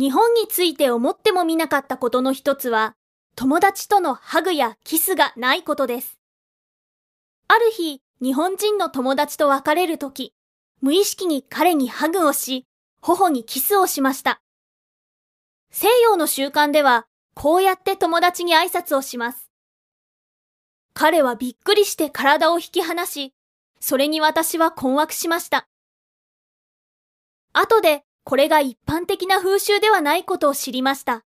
日本について思ってもみなかったことの一つは、友達とのハグやキスがないことです。ある日、日本人の友達と別れるとき、無意識に彼にハグをし、頬にキスをしました。西洋の習慣では、こうやって友達に挨拶をします。彼はびっくりして体を引き離し、それに私は困惑しました。後でこれが一般的な風習ではないことを知りました。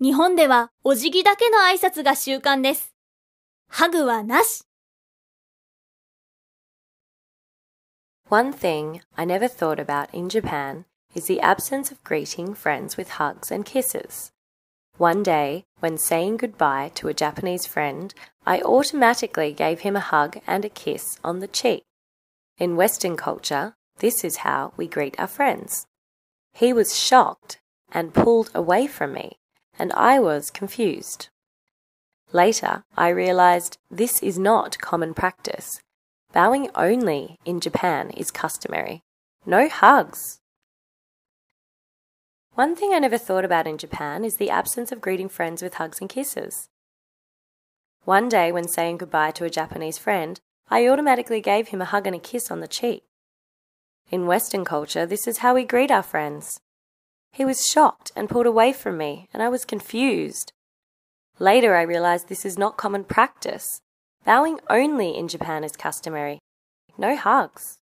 日本ではお辞儀だけの挨拶が習慣です。ハグはなし。One thing I never thought about in Japan is the absence of greeting friends with hugs and kisses. One day, when saying goodbye to a Japanese friend, I automatically gave him a hug and a kiss on the cheek. In Western culture, this is how we greet our friends. He was shocked and pulled away from me, and I was confused. Later, I realized this is not common practice. Bowing only in Japan is customary. No hugs. One thing I never thought about in Japan is the absence of greeting friends with hugs and kisses. One day, when saying goodbye to a Japanese friend, I automatically gave him a hug and a kiss on the cheek. In Western culture, this is how we greet our friends. He was shocked and pulled away from me, and I was confused. Later, I realized this is not common practice. Bowing only in Japan is customary. No hugs.